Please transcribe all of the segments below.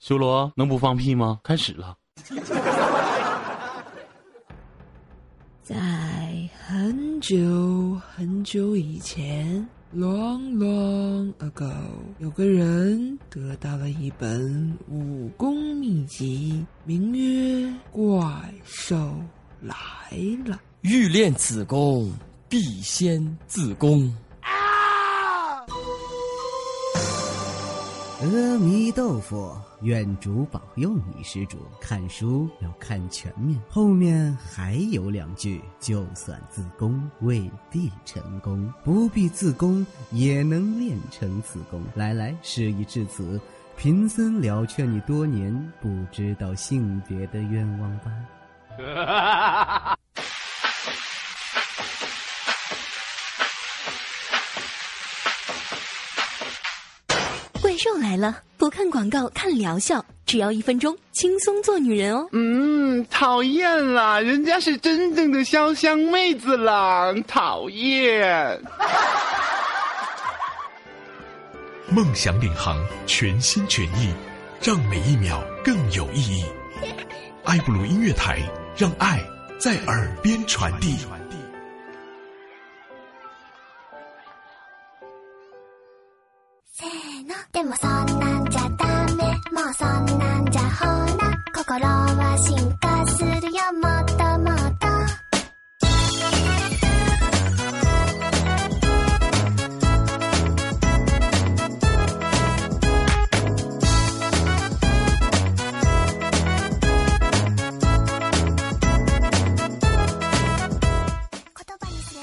修罗能不放屁吗？开始了。在很久很久以前，long long ago，有个人得到了一本武功秘籍，名曰《怪兽来了》。欲练此功，必先自宫。阿弥豆腐，愿主保佑你，施主。看书要看全面，后面还有两句：就算自宫，未必成功；不必自宫，也能练成此功。来来，事已至此，贫僧了却你多年不知道性别的愿望吧。兽来了！不看广告，看疗效，只要一分钟，轻松做女人哦。嗯，讨厌啦，人家是真正的潇湘妹子啦，讨厌。梦想领航，全心全意，让每一秒更有意义。爱布鲁音乐台，让爱在耳边传递。はさ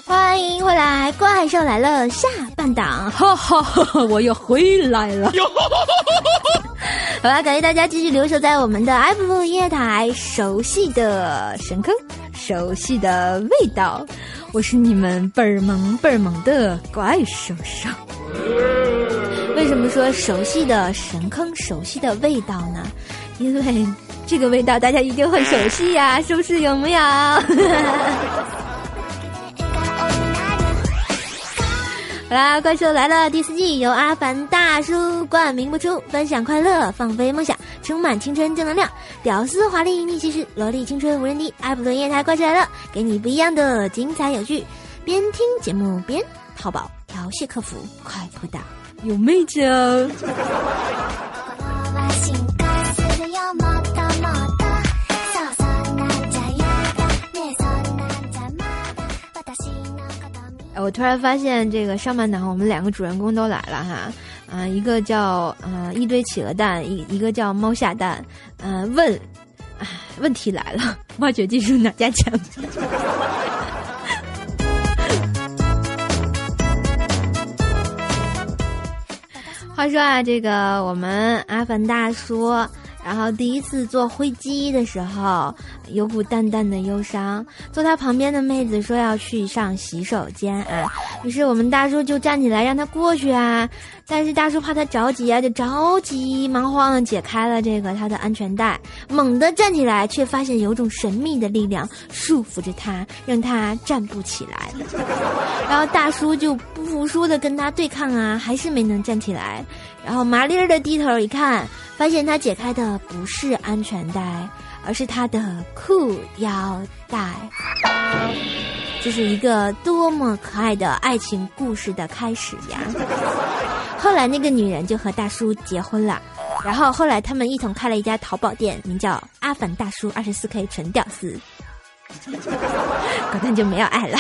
欢迎回来，怪兽来了下半档，哈哈哈，我又回来了。好了，感谢大家继续留守在我们的 F 音乐台，熟悉的神坑，熟悉的味道，我是你们倍儿萌倍儿萌的怪兽兽。为什么说熟悉的神坑，熟悉的味道呢？因为这个味道大家一定很熟悉呀，是不是？有没有？好啦，怪兽来了第四季，由阿凡大叔冠名播出，分享快乐，放飞梦想，充满青春正能量，屌丝华丽逆袭时，萝莉青春无人敌。爱普顿夜台怪兽来了，给你不一样的精彩有趣，边听节目边淘宝调戏客服，快扑打有妹子哦。我突然发现，这个上半场我们两个主人公都来了哈，啊，一个叫啊一堆企鹅蛋，一一个叫猫下蛋，嗯，问，啊，问题来了，挖掘技术哪家强？话说啊，这个我们阿凡大叔。然后第一次坐飞机的时候，有股淡淡的忧伤。坐他旁边的妹子说要去上洗手间啊，于是我们大叔就站起来让他过去啊。但是大叔怕他着急啊，就着急忙慌的解开了这个他的安全带，猛地站起来，却发现有种神秘的力量束缚着他，让他站不起来。然后大叔就不服输的跟他对抗啊，还是没能站起来。然后麻利儿的低头一看。发现他解开的不是安全带，而是他的裤腰带。这是一个多么可爱的爱情故事的开始呀！后来那个女人就和大叔结婚了，然后后来他们一同开了一家淘宝店，名叫“阿凡大叔二十四 K 纯屌丝”，果断就没有爱了。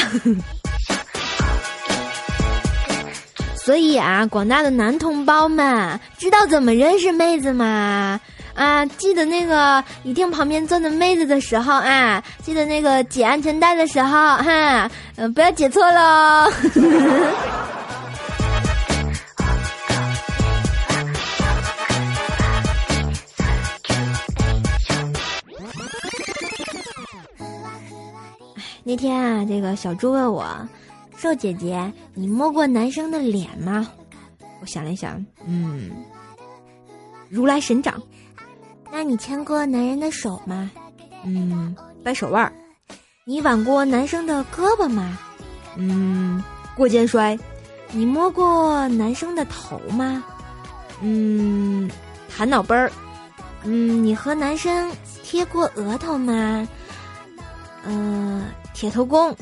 所以啊，广大的男同胞们，知道怎么认识妹子吗？啊，记得那个一定旁边坐的妹子的时候啊，记得那个解安全带的时候哈，嗯，不要解错喽。那天啊，这个小猪问我。瘦姐姐，你摸过男生的脸吗？我想了一想，嗯，如来神掌。那你牵过男人的手吗？嗯，掰手腕。你挽过男生的胳膊吗？嗯，过肩摔。你摸过男生的头吗？嗯，弹脑杯儿。嗯，你和男生贴过额头吗？嗯，铁头功。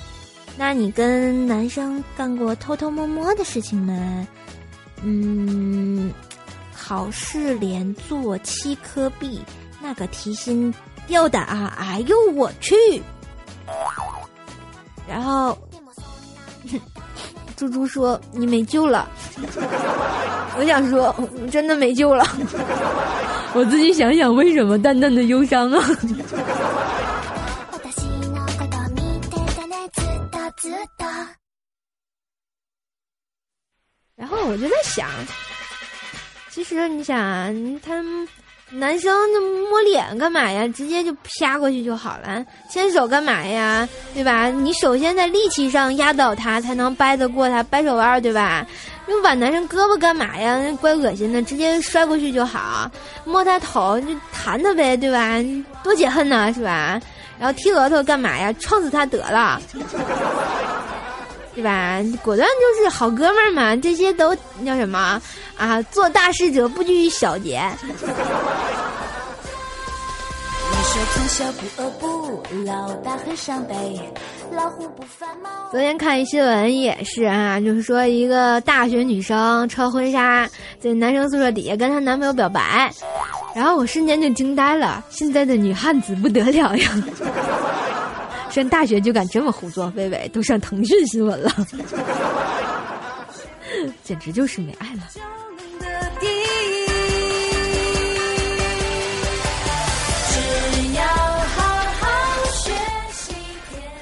那你跟男生干过偷偷摸摸的事情吗？嗯，考试连做七颗币，那个提心吊胆啊！哎呦我去！然后，猪猪说你没救了。我想说，真的没救了。我自己想想，为什么淡淡的忧伤啊？然后我就在想，其实你想，他男生就摸脸干嘛呀？直接就啪过去就好了。牵手干嘛呀？对吧？你首先在力气上压倒他，才能掰得过他，掰手腕，对吧？你挽男生胳膊干嘛呀？怪恶心的，直接摔过去就好。摸他头就弹他呗，对吧？多解恨呢，是吧？然后踢额头干嘛呀？撞死他得了。对吧？果断就是好哥们儿嘛，这些都叫什么啊？做大事者不拘于小节。昨天看一新闻也是啊，就是说一个大学女生穿婚纱在男生宿舍底下跟她男朋友表白，然后我瞬间就惊呆了，现在的女汉子不得了呀！上大学就敢这么胡作非为，都上腾讯新闻了，简直就是没爱了。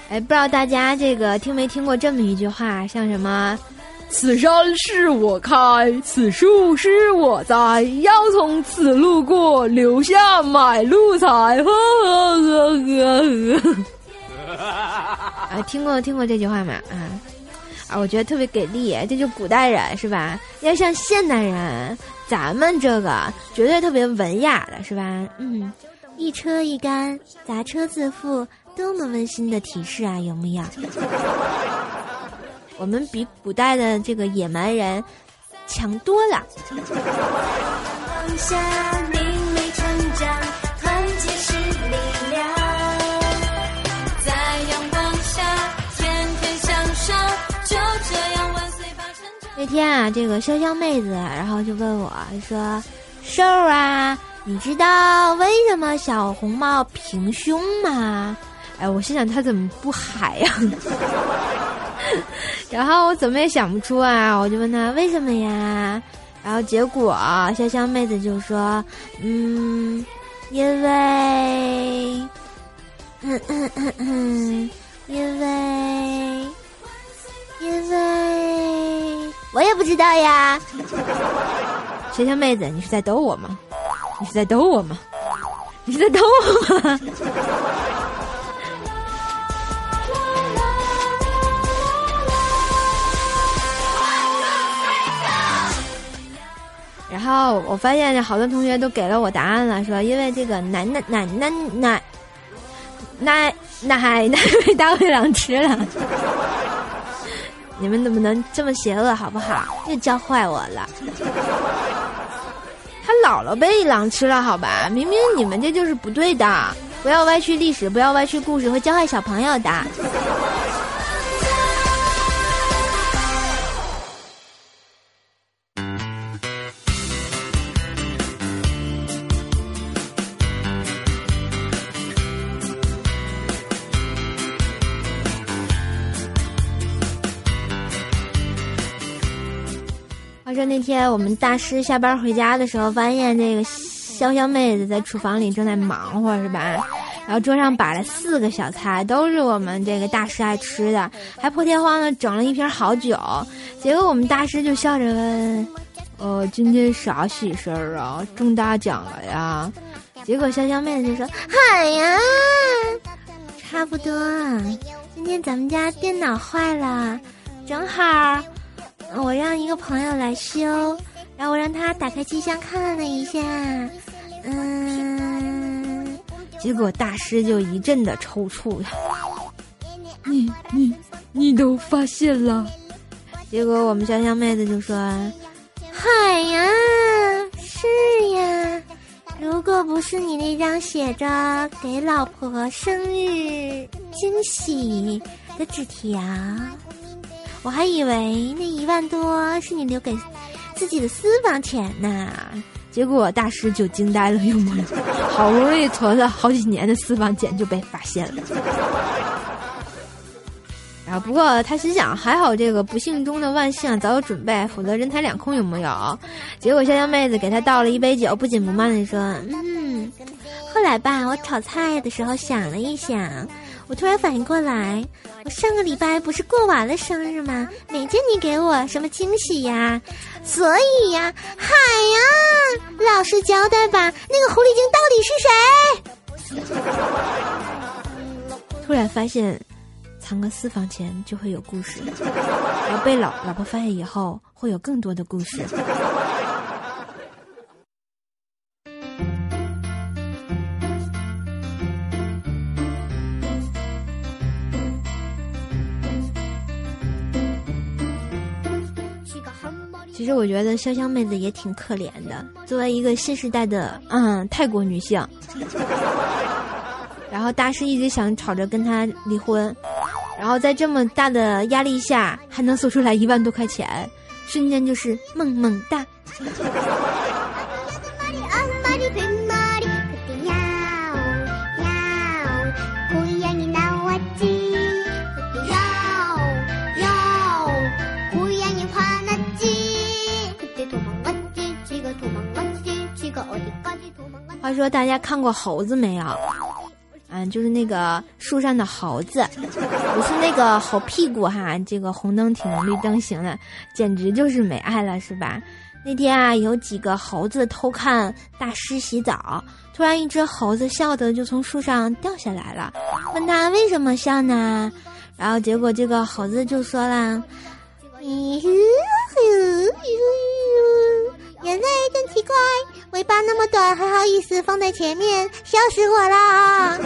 哎，不知道大家这个听没听过这么一句话，像什么“此山是我开，此树是我栽，要从此路过，留下买路财。”呵呵呵呵呵。啊，听过听过这句话吗？啊，啊，我觉得特别给力，这就古代人是吧？要像现代人，咱们这个绝对特别文雅的是吧？嗯，一车一杆，砸车自负，多么温馨的提示啊，有没有？我们比古代的这个野蛮人强多了。天啊，这个潇潇妹子，然后就问我说：“瘦啊，你知道为什么小红帽平胸吗？”哎，我心想她怎么不嗨呀？然后我怎么也想不出啊，我就问她为什么呀？然后结果潇潇妹子就说：“嗯，因为，嗯嗯嗯嗯，因为，因为。”我也不知道呀，学校妹子，你是在逗我吗？你是在逗我吗？你是在逗我吗？然后我发现好多同学都给了我答案了，说因为这个奶奶奶奶奶奶奶奶被大灰狼吃了。你们能不能这么邪恶好不好？又教坏我了。他姥姥被狼吃了，好吧？明明你们这就是不对的，不要歪曲历史，不要歪曲故事，会教坏小朋友的。说那天我们大师下班回家的时候，发现这个潇潇妹子在厨房里正在忙活，是吧？然后桌上摆了四个小菜，都是我们这个大师爱吃的，还破天荒的整了一瓶好酒。结果我们大师就笑着问：“呃，今天啥喜事儿啊？中大奖了呀？”结果潇潇妹子就说：“嗨呀，差不多。今天咱们家电脑坏了，正好。”我让一个朋友来修，然后我让他打开机箱看了一下，嗯，结果大师就一阵的抽搐呀。你你你都发现了？结果我们香香妹子就说：“嗨呀，是呀，如果不是你那张写着“给老婆生日惊喜”的纸条，我还以为那一万多是你留给自己的私房钱呢。结果大师就惊呆了，又懵了，好不容易存了好几年的私房钱就被发现了。啊不过他心想，还好这个不幸中的万幸，早有准备，否则人财两空有木有？结果潇潇妹子给他倒了一杯酒，不紧不慢地说：“嗯，后来吧，我炒菜的时候想了一想，我突然反应过来，我上个礼拜不是过完了生日吗？没见你给我什么惊喜呀。”所以呀，嗨呀，老实交代吧，那个狐狸精到底是谁？突然发现，藏个私房钱就会有故事，而被老老婆发现以后，会有更多的故事。其实我觉得潇湘妹子也挺可怜的，作为一个新时代的嗯泰国女性，然后大师一直想吵着跟她离婚，然后在这么大的压力下还能搜出来一万多块钱，瞬间就是萌萌哒。话说大家看过猴子没有？嗯，就是那个树上的猴子，不是那个猴屁股哈，这个红灯停，绿灯行的，简直就是没爱了，是吧？那天啊，有几个猴子偷看大师洗澡，突然一只猴子笑的就从树上掉下来了，问他为什么笑呢？然后结果这个猴子就说了。原来意思放在前面，笑死我了！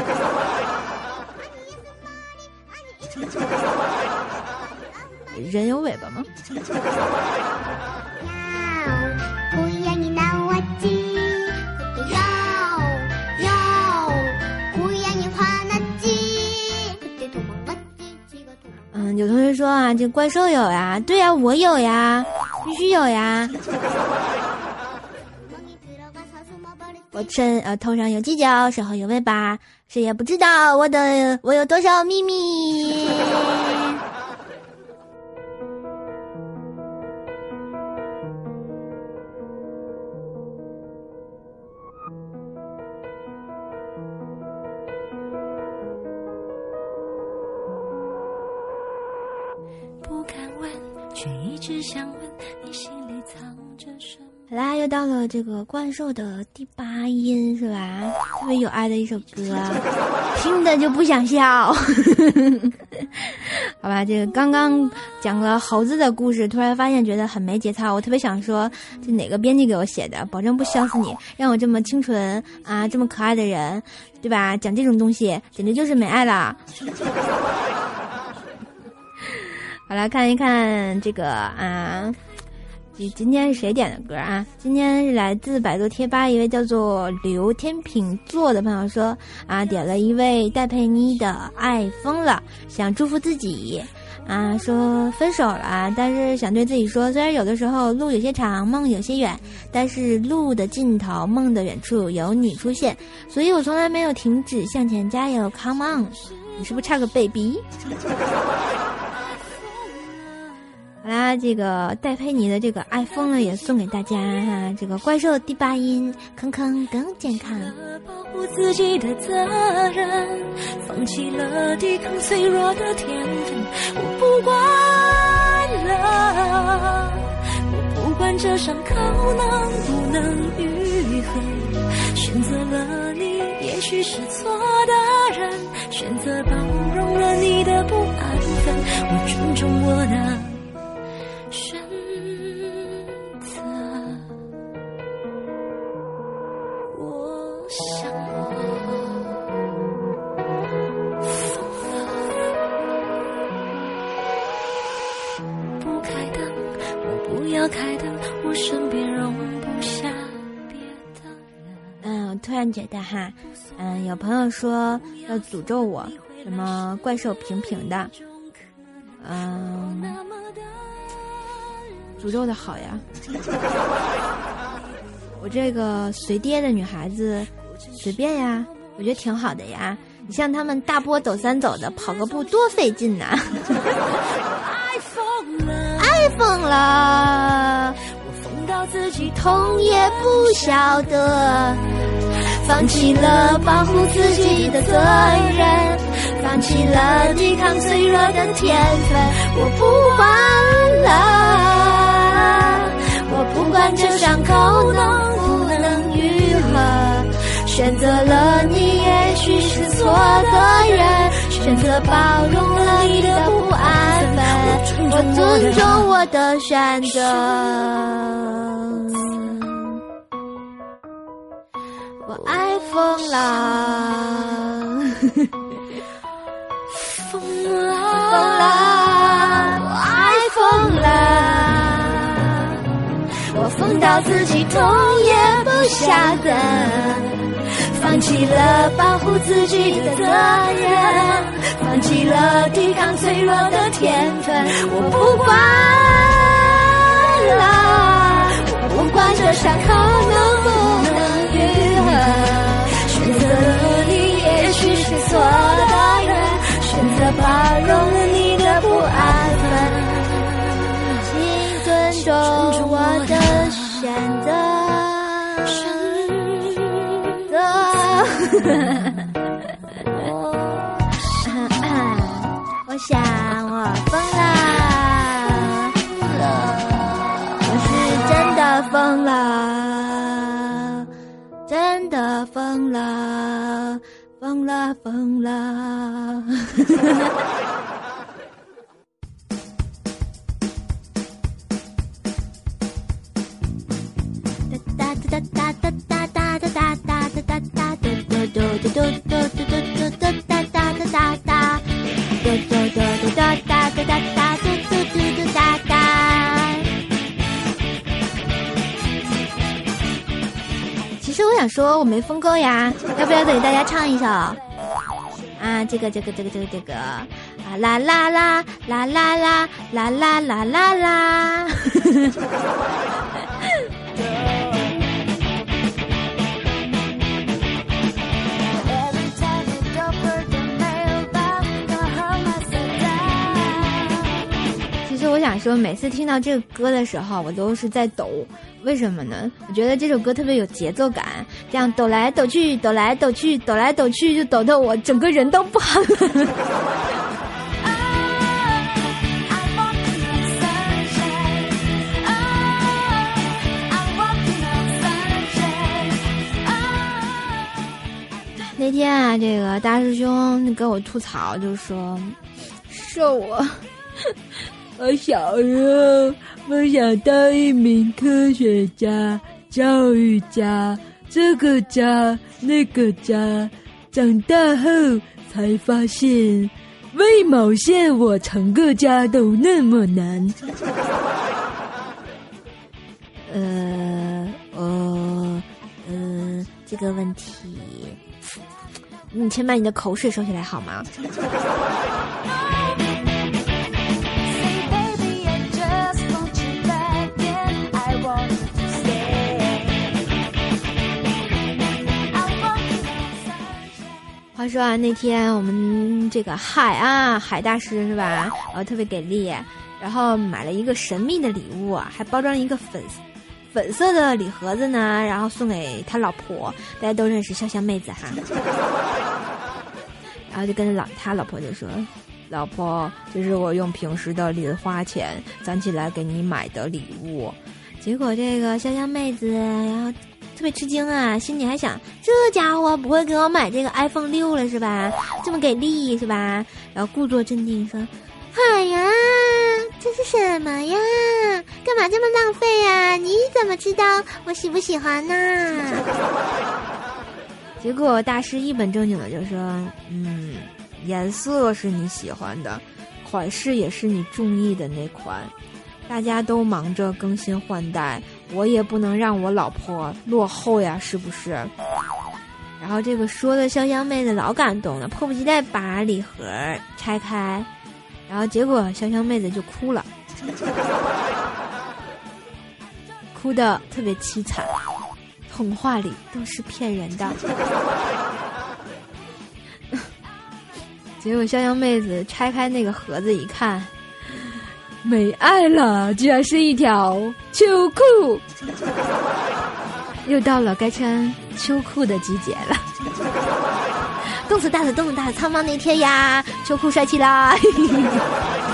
人有尾巴吗？嗯，有同学说啊，这怪兽有呀，对呀，我有呀，必须有呀。我身呃头上有犄角，身后有尾巴，谁也不知道我的我有多少秘密。不敢问，却一直想问。好啦，又到了这个怪兽的第八音是吧？特别有爱的一首歌，听的就不想笑。好吧，这个刚刚讲了猴子的故事，突然发现觉得很没节操。我特别想说，这哪个编辑给我写的？保证不笑死你，让我这么清纯啊，这么可爱的人，对吧？讲这种东西，简直就是没爱了。好来看一看这个啊。今天是谁点的歌啊？今天是来自百度贴吧一位叫做刘天平座的朋友说啊，点了一位戴佩妮的《爱疯了》，想祝福自己啊，说分手了，但是想对自己说，虽然有的时候路有些长，梦有些远，但是路的尽头，梦的远处有你出现，所以我从来没有停止向前加油，Come on！你是不是差个 baby？好啦，这个戴佩妮的这个爱疯了也送给大家哈。这个怪兽第八音，坑坑更健康。保护自己的责任，放弃了抵抗脆弱的天分。我不管了，我不管这伤口能不能愈合。选择了你，也许是错的人。选择包容了你的不安分，我尊重我的。觉得哈，嗯，有朋友说要诅咒我，什么怪兽平平的，嗯，诅咒的好呀。我这个随爹的女孩子，随便呀，我觉得挺好的呀。你像他们大波抖三走的，跑个步多费劲呐！爱疯了，爱疯了，我疯到自己痛也不晓得，放弃了保护自己的责任，放弃了抵抗脆弱的天分，我不管了，我不管这伤口能不能愈合。选择了你，也许是错的人；选择包容了你的不安分，我尊重我的选择。我爱疯了，疯了，疯了，我爱疯了，我疯到自己痛也不晓得。放弃了保护自己的责任，放弃了抵抗脆弱的天分，我不管了，我不管这伤口能不能愈合。选择了你，也许是错的人，选择包容了你的不安分，请尊重我的选择。疯啦疯啦疯啦说，我没疯够呀，要不要再给大家唱一首？啊，这个这个这个这个这个，啊啦啦啦啦啦啦啦啦啦啦啦。我想说，每次听到这个歌的时候，我都是在抖。为什么呢？我觉得这首歌特别有节奏感，这样抖来抖去，抖来抖去，抖来抖去，就抖得我整个人都不好了。那天啊，这个大师兄跟我吐槽，就说说我。我小时候梦想当一名科学家、教育家，这个家那个家。长大后才发现，为毛线我成个家都那么难。呃，呃，呃，这个问题，你先把你的口水收起来好吗？话说啊，那天我们这个海啊，海大师是吧？然后特别给力，然后买了一个神秘的礼物，还包装一个粉粉色的礼盒子呢，然后送给他老婆。大家都认识潇湘妹子哈。然后就跟着老他老婆就说：“老婆，这是我用平时的零花钱攒起来给你买的礼物。”结果这个潇湘妹子，然后。特别吃惊啊，心里还想这家伙不会给我买这个 iPhone 六了是吧？这么给力是吧？然后故作镇定说：“哎呀，这是什么呀？干嘛这么浪费呀？你怎么知道我喜不喜欢呢？” 结果大师一本正经的就说：“嗯，颜色是你喜欢的，款式也是你中意的那款。大家都忙着更新换代。”我也不能让我老婆落后呀，是不是？然后这个说的潇湘妹子老感动了，迫不及待把礼盒拆开，然后结果潇湘妹子就哭了，哭的特别凄惨。童话里都是骗人的。结果潇湘妹子拆开那个盒子一看，没爱了，居然是一条秋裤。又到了该穿秋裤的季节了，冻死大的，冻死大的，苍茫那天呀，秋裤帅气啦！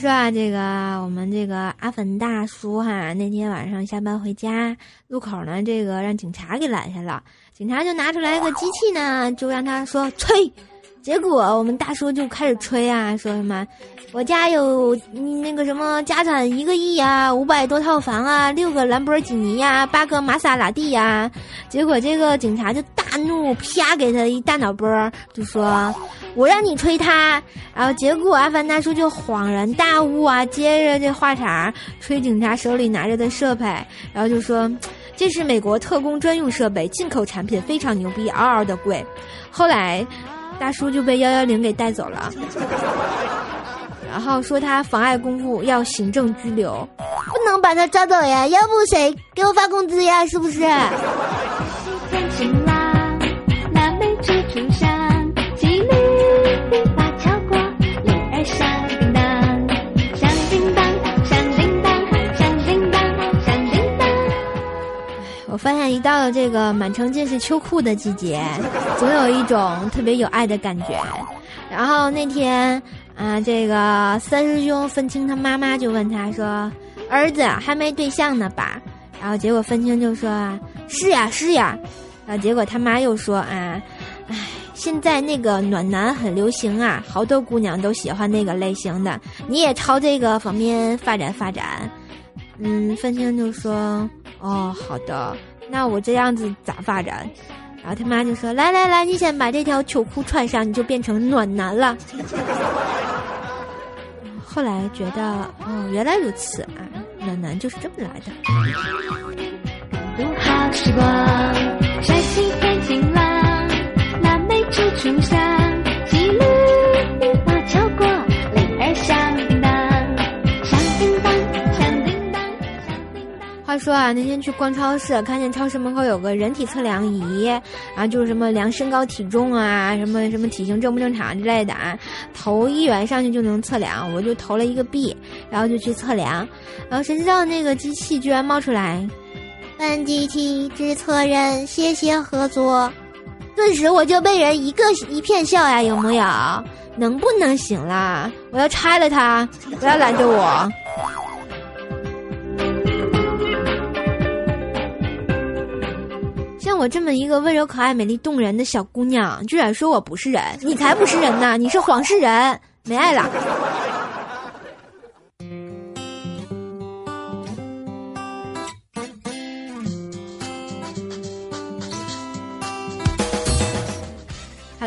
说啊，这个我们这个阿粉大叔哈，那天晚上下班回家路口呢，这个让警察给拦下了。警察就拿出来个机器呢，就让他说吹，结果我们大叔就开始吹啊，说什么我家有那个什么家产一个亿呀，五百多套房啊，六个兰博基尼呀，八个玛莎拉蒂呀。结果这个警察就大怒，啪给他一大脑波，就说我让你吹他。然后结果阿凡大叔就恍然大悟啊，接着这话茬吹警察手里拿着的设备，然后就说。这是美国特工专用设备，进口产品非常牛逼，嗷嗷的贵。后来，大叔就被幺幺零给带走了，然后说他妨碍公务，要行政拘留，不能把他抓走呀，要不谁给我发工资呀？是不是？我发现一到了这个满城尽是秋裤的季节，总有一种特别有爱的感觉。然后那天啊，这个三师兄分清他妈妈就问他说：“儿子还没对象呢吧？”然后结果分清就说：“啊是呀，是呀。”然后结果他妈又说：“啊，唉，现在那个暖男很流行啊，好多姑娘都喜欢那个类型的，你也朝这个方面发展发展。”嗯，分清就说。哦，好的，那我这样子咋发展？然后他妈就说：“来来来，你先把这条秋裤穿上，你就变成暖男了。”后来觉得，哦，原来如此啊，暖男就是这么来的。话说啊，那天去逛超市，看见超市门口有个人体测量仪，啊就是什么量身高体重啊，什么什么体型正不正常之类的啊，投一元上去就能测量，我就投了一个币，然后就去测量，然后谁知道那个机器居然冒出来，本机器只测人，谢谢合作，顿时我就被人一个一片笑呀，有木有？能不能行啦？我要拆了它，不要拦着我。我这么一个温柔可爱、美丽动人的小姑娘，居然说我不是人，你才不是人呢！你是黄世仁，没爱了。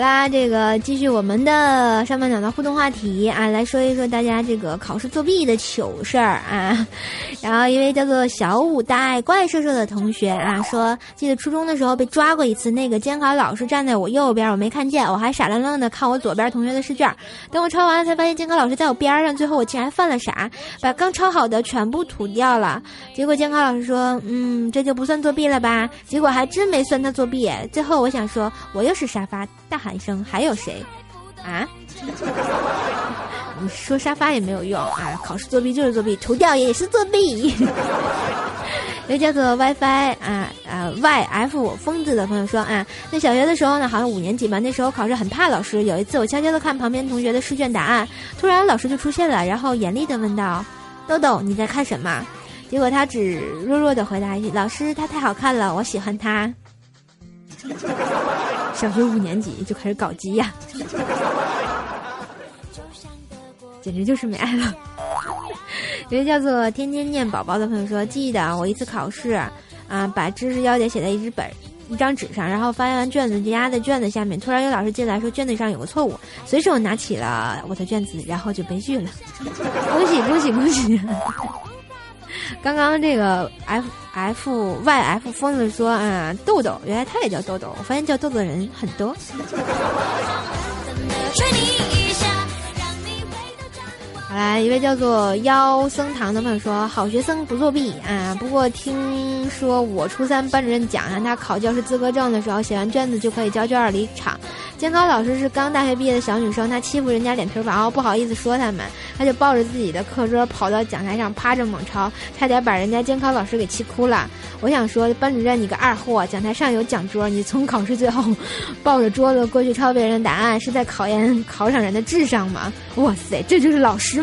啦，这个继续我们的上半场的互动话题啊，来说一说大家这个考试作弊的糗事儿啊。然后一位叫做小五大爱怪兽兽的同学啊说，记得初中的时候被抓过一次，那个监考老师站在我右边，我没看见，我还傻愣愣的看我左边同学的试卷。等我抄完了，才发现监考老师在我边上。最后我竟然犯了傻，把刚抄好的全部涂掉了。结果监考老师说，嗯，这就不算作弊了吧？结果还真没算他作弊。最后我想说，我又是沙发。大喊一声：“还有谁？啊？你说沙发也没有用啊！考试作弊就是作弊，涂掉也是作弊。又叫做 WiFi 啊啊 YF 疯子的朋友说啊，那小学的时候呢，好像五年级吧，那时候考试很怕老师。有一次我悄悄的看旁边同学的试卷答案，突然老师就出现了，然后严厉的问道：豆豆你在看什么？结果他只弱弱的回答一句：老师他太好看了，我喜欢他。小学五年级就开始搞基呀，简直就是没爱了。一个叫做“天天念宝宝”的朋友说：“记得我一次考试，啊，把知识要点写在一只本一张纸上，然后发完卷子就压在卷子下面。突然有老师进来说卷子上有个错误，随手拿起了我的卷子，然后就悲剧了。恭喜恭喜恭喜！刚刚这个 F F Y F 疯子说啊，豆豆，原来他也叫豆豆。我发现叫豆豆的人很多。好啦，一位叫做妖僧堂的朋友说：“好学生不作弊啊！不过听说我初三班主任讲，让他考教师资格证的时候，写完卷子就可以交卷离场。监考老师是刚大学毕业的小女生，她欺负人家脸皮薄，不好意思说他们，她就抱着自己的课桌跑到讲台上趴着猛抄，差点把人家监考老师给气哭了。我想说，班主任你个二货，讲台上有讲桌，你从考试最后抱着桌子过去抄别人答案，是在考验考场人的智商吗？哇塞，这就是老师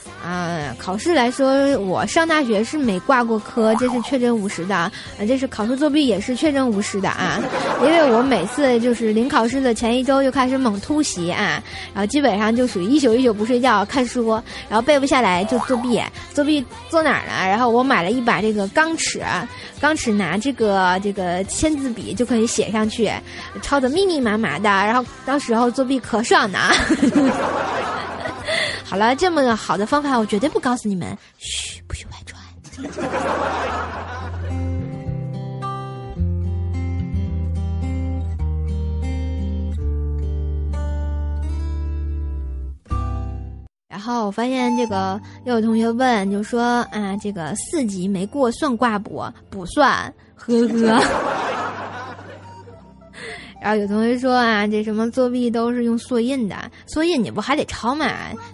啊，考试来说，我上大学是没挂过科，这是确诊五十的。啊，这是考试作弊也是确诊五十的啊，因为我每次就是临考试的前一周就开始猛突袭啊，然后基本上就属于一宿一宿不睡觉看书，然后背不下来就作弊。作弊坐哪儿呢？然后我买了一把这个钢尺，钢尺拿这个这个签字笔就可以写上去，抄的密密麻麻的，然后到时候作弊可爽呢。好了，这么好的方法，我绝对不告诉你们，嘘，不许外传。然后我发现这个又有同学问，就说啊，这个四级没过算挂不？不算，呵呵。然后有同学说啊，这什么作弊都是用缩印的，缩印你不还得抄吗？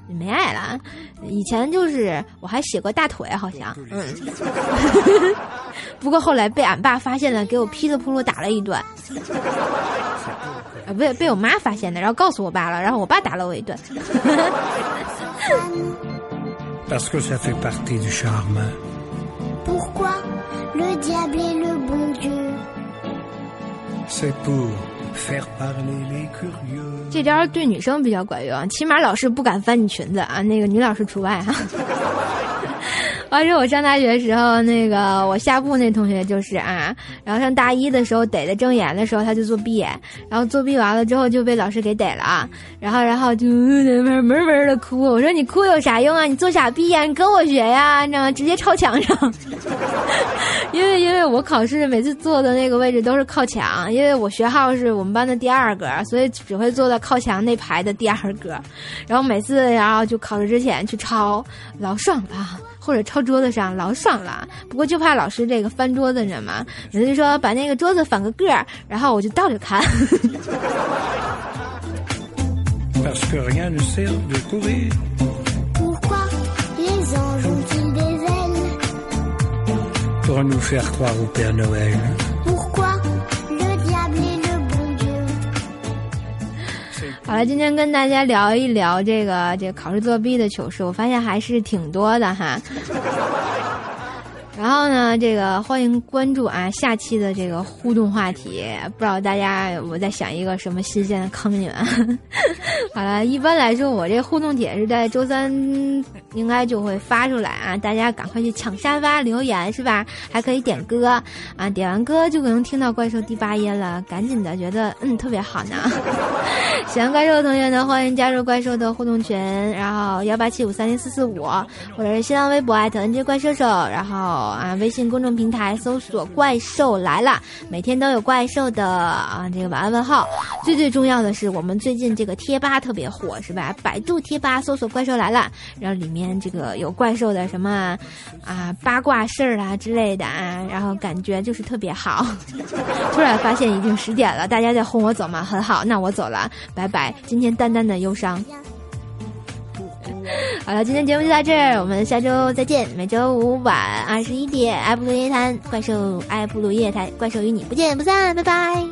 没爱了。以前就是我还写过大腿，好像，嗯。不过后来被俺爸发现了，给我噼里扑噜打了一顿。啊，被被我妈发现的，然后告诉我爸了，然后我爸打了我一顿。Parce que ça fait partie du charme. Pourquoi le diable est le bon Dieu? C'est pour. 这招对女生比较管用，起码老师不敢翻你裙子啊，那个女老师除外哈。而且我上大学的时候，那个我下铺那同学就是啊，然后上大一的时候逮的正严的时候，他就作弊，然后作弊完了之后就被老师给逮了，然后然后就闷闷闷的哭。我说你哭有啥用啊？你做傻逼呀？你跟我学呀？你知道吗？直接抄墙上。因为因为我考试每次坐的那个位置都是靠墙，因为我学号是我们班的第二个，所以只会坐在靠墙那排的第二个。然后每次然后就考试之前去抄，老爽了。或者抄桌子上老爽了，不过就怕老师这个翻桌子，你知道吗？有的就说把那个桌子反个个儿，然后我就倒着看。好了，今天跟大家聊一聊这个这个考试作弊的糗事，我发现还是挺多的哈。然后呢，这个欢迎关注啊，下期的这个互动话题，不知道大家我在想一个什么新鲜的坑你们。好了，一般来说我这互动帖是在周三应该就会发出来啊，大家赶快去抢沙发留言是吧？还可以点歌啊，点完歌就可能听到怪兽第八音了，赶紧的，觉得嗯特别好呢。喜欢怪兽的同学呢，欢迎加入怪兽的互动群，然后幺八七五三零四四五，或者是新浪微博艾特 NJ 怪兽兽，然后。啊！微信公众平台搜索“怪兽来了”，每天都有怪兽的啊这个晚安问号。最最重要的是，我们最近这个贴吧特别火，是吧？百度贴吧搜索“怪兽来了”，然后里面这个有怪兽的什么啊八卦事儿啊之类的啊，然后感觉就是特别好。突然发现已经十点了，大家在轰我走吗？很好，那我走了，拜拜。今天淡淡的忧伤。好了，今天节目就到这儿，我们下周再见。每周五晚二十一点，爱布鲁夜谈怪兽，爱布鲁夜谈怪兽与你不见不散，拜拜。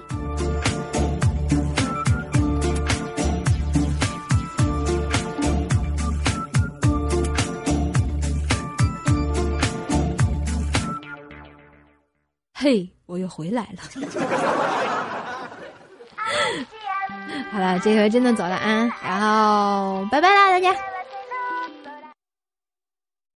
嘿，我又回来了。好了，这回真的走了啊，然后拜拜啦，大家。